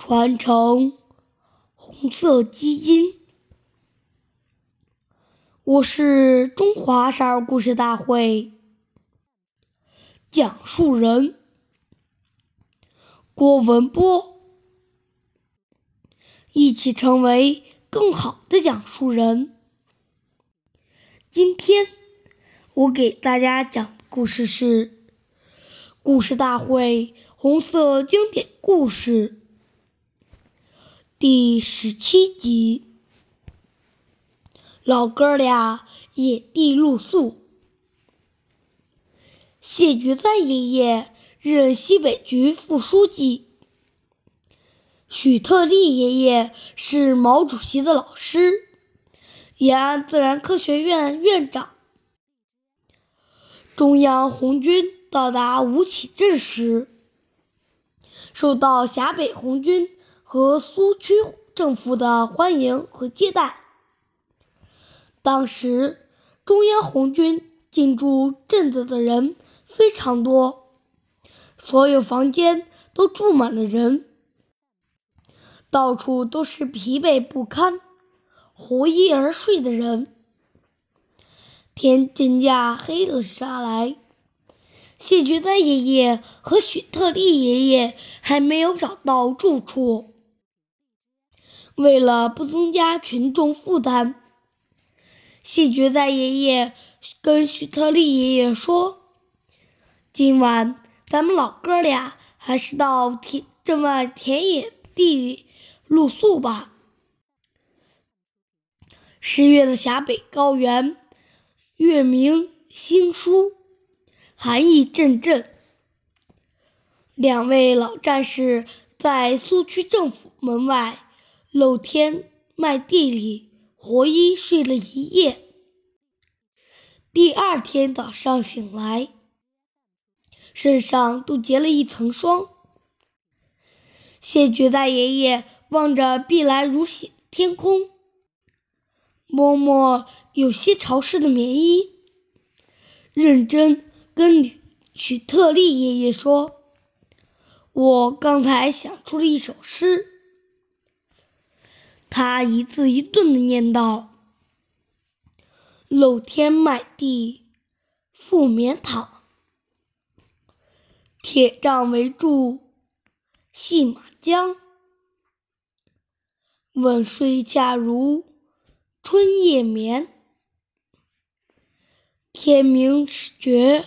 传承红色基因。我是中华少儿故事大会讲述人郭文波，一起成为更好的讲述人。今天我给大家讲的故事是故事大会红色经典故事。第十七集，老哥俩野地露宿。谢觉哉爷爷任西北局副书记，许特立爷爷是毛主席的老师，延安自然科学院院长。中央红军到达吴起镇时，受到陕北红军。和苏区政府的欢迎和接待。当时，中央红军进驻镇子的人非常多，所有房间都住满了人，到处都是疲惫不堪、无衣而睡的人。天渐渐黑了下来，谢觉哉爷爷和许特立爷爷还没有找到住处。为了不增加群众负担，谢觉哉爷爷跟许特立爷爷说：“今晚咱们老哥俩还是到田这么田野地里露宿吧。”十月的陕北高原，月明星疏，寒意阵阵。两位老战士在苏区政府门外。露天麦地里，活衣睡了一夜。第二天早上醒来，身上都结了一层霜。谢绝大爷爷望着碧蓝如洗天空，摸摸有些潮湿的棉衣，认真跟许特立爷爷说：“我刚才想出了一首诗。”他一字一顿的念道：“露天麦地覆棉躺，铁杖围住细马缰。问睡恰如春夜眠，天明觉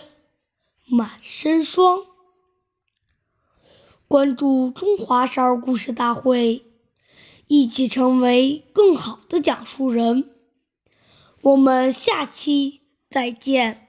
满身霜。”关注中华少儿故事大会。一起成为更好的讲述人，我们下期再见。